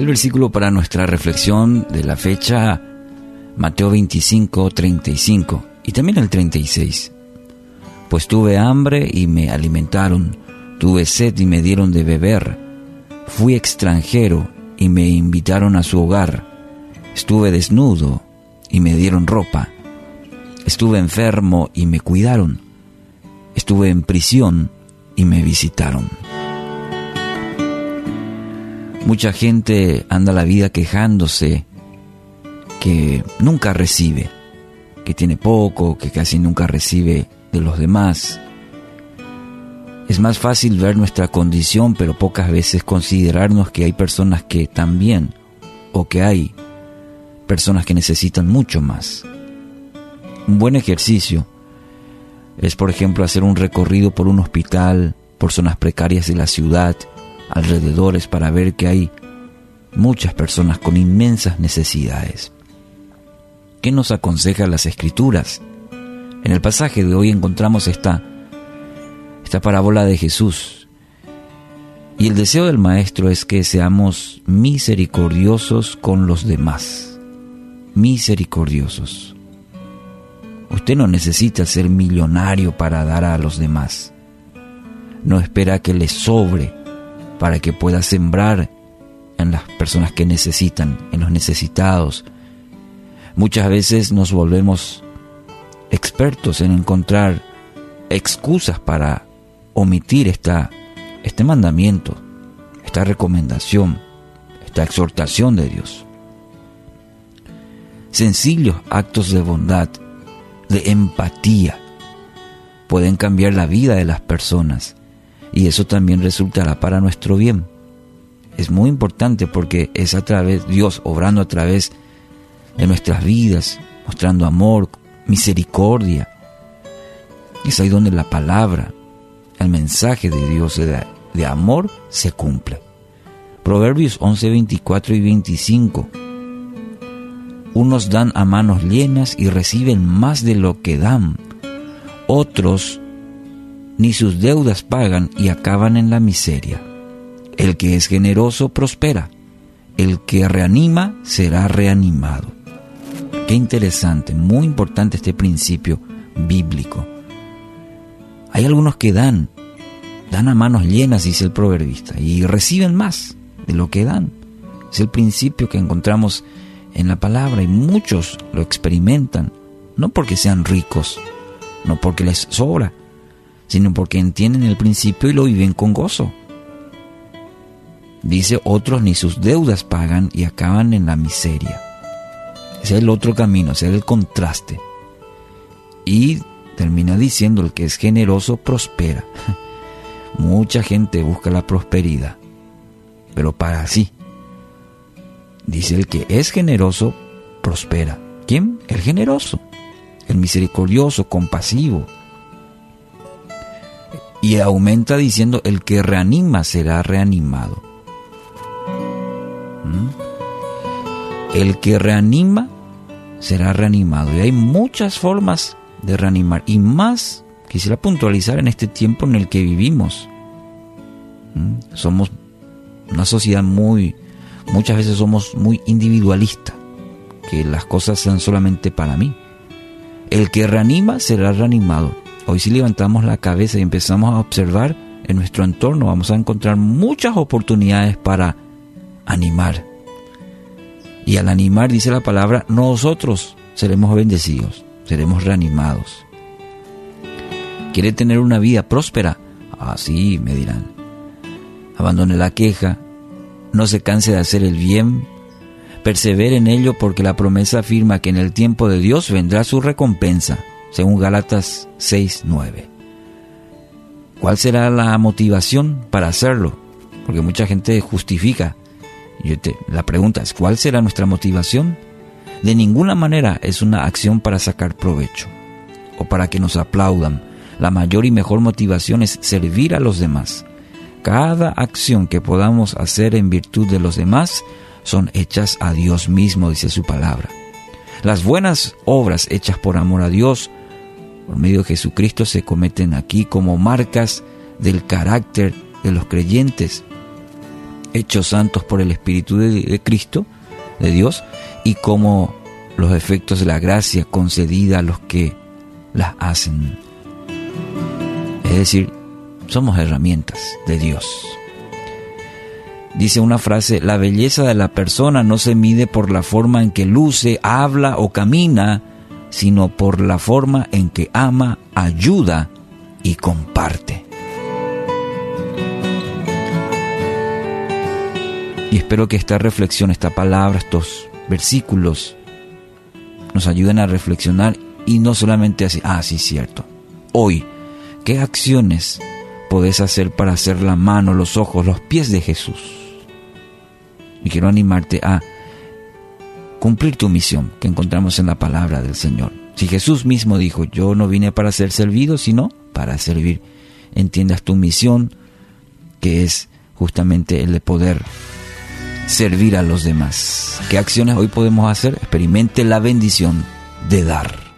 El versículo para nuestra reflexión de la fecha, Mateo 25, 35 y también el 36. Pues tuve hambre y me alimentaron, tuve sed y me dieron de beber, fui extranjero y me invitaron a su hogar, estuve desnudo y me dieron ropa, estuve enfermo y me cuidaron, estuve en prisión y me visitaron. Mucha gente anda la vida quejándose que nunca recibe, que tiene poco, que casi nunca recibe de los demás. Es más fácil ver nuestra condición, pero pocas veces considerarnos que hay personas que también, o que hay personas que necesitan mucho más. Un buen ejercicio es, por ejemplo, hacer un recorrido por un hospital, por zonas precarias de la ciudad, alrededores, para ver que hay muchas personas con inmensas necesidades. ¿Qué nos aconseja las escrituras? En el pasaje de hoy encontramos esta, esta parábola de Jesús. Y el deseo del Maestro es que seamos misericordiosos con los demás. Misericordiosos. Usted no necesita ser millonario para dar a los demás. No espera que le sobre para que pueda sembrar en las personas que necesitan, en los necesitados, Muchas veces nos volvemos expertos en encontrar excusas para omitir esta, este mandamiento, esta recomendación, esta exhortación de Dios. Sencillos actos de bondad, de empatía, pueden cambiar la vida de las personas y eso también resultará para nuestro bien. Es muy importante porque es a través, Dios obrando a través en nuestras vidas, mostrando amor, misericordia. Es ahí donde la palabra, el mensaje de Dios de, de amor se cumple. Proverbios 11, 24 y 25. Unos dan a manos llenas y reciben más de lo que dan. Otros ni sus deudas pagan y acaban en la miseria. El que es generoso prospera. El que reanima será reanimado. Qué interesante, muy importante este principio bíblico. Hay algunos que dan, dan a manos llenas, dice el proverbista, y reciben más de lo que dan. Es el principio que encontramos en la palabra y muchos lo experimentan, no porque sean ricos, no porque les sobra, sino porque entienden el principio y lo viven con gozo. Dice, otros ni sus deudas pagan y acaban en la miseria. Ese es el otro camino, ese es el contraste. Y termina diciendo, el que es generoso prospera. Mucha gente busca la prosperidad, pero para sí. Dice, el que es generoso prospera. ¿Quién? El generoso, el misericordioso, compasivo. Y aumenta diciendo, el que reanima será reanimado. ¿Mm? El que reanima será reanimado. Y hay muchas formas de reanimar. Y más quisiera puntualizar en este tiempo en el que vivimos. ¿Mm? Somos una sociedad muy, muchas veces somos muy individualistas, que las cosas sean solamente para mí. El que reanima será reanimado. Hoy si levantamos la cabeza y empezamos a observar en nuestro entorno, vamos a encontrar muchas oportunidades para animar, y al animar, dice la palabra, nosotros seremos bendecidos, seremos reanimados. ¿Quiere tener una vida próspera? Así me dirán. Abandone la queja, no se canse de hacer el bien, persevere en ello porque la promesa afirma que en el tiempo de Dios vendrá su recompensa, según Gálatas 6:9. ¿Cuál será la motivación para hacerlo? Porque mucha gente justifica la pregunta es, ¿cuál será nuestra motivación? De ninguna manera es una acción para sacar provecho o para que nos aplaudan. La mayor y mejor motivación es servir a los demás. Cada acción que podamos hacer en virtud de los demás son hechas a Dios mismo, dice su palabra. Las buenas obras hechas por amor a Dios, por medio de Jesucristo, se cometen aquí como marcas del carácter de los creyentes hechos santos por el Espíritu de, Cristo, de Dios, y como los efectos de la gracia concedida a los que las hacen. Es decir, somos herramientas de Dios. Dice una frase, la belleza de la persona no se mide por la forma en que luce, habla o camina, sino por la forma en que ama, ayuda y comparte. Y espero que esta reflexión, esta palabra, estos versículos nos ayuden a reflexionar y no solamente así, ah, sí, cierto. Hoy, ¿qué acciones podés hacer para hacer la mano, los ojos, los pies de Jesús? Y quiero animarte a cumplir tu misión que encontramos en la palabra del Señor. Si Jesús mismo dijo, yo no vine para ser servido, sino para servir, entiendas tu misión, que es justamente el de poder servir a los demás. ¿Qué acciones hoy podemos hacer? Experimente la bendición de dar.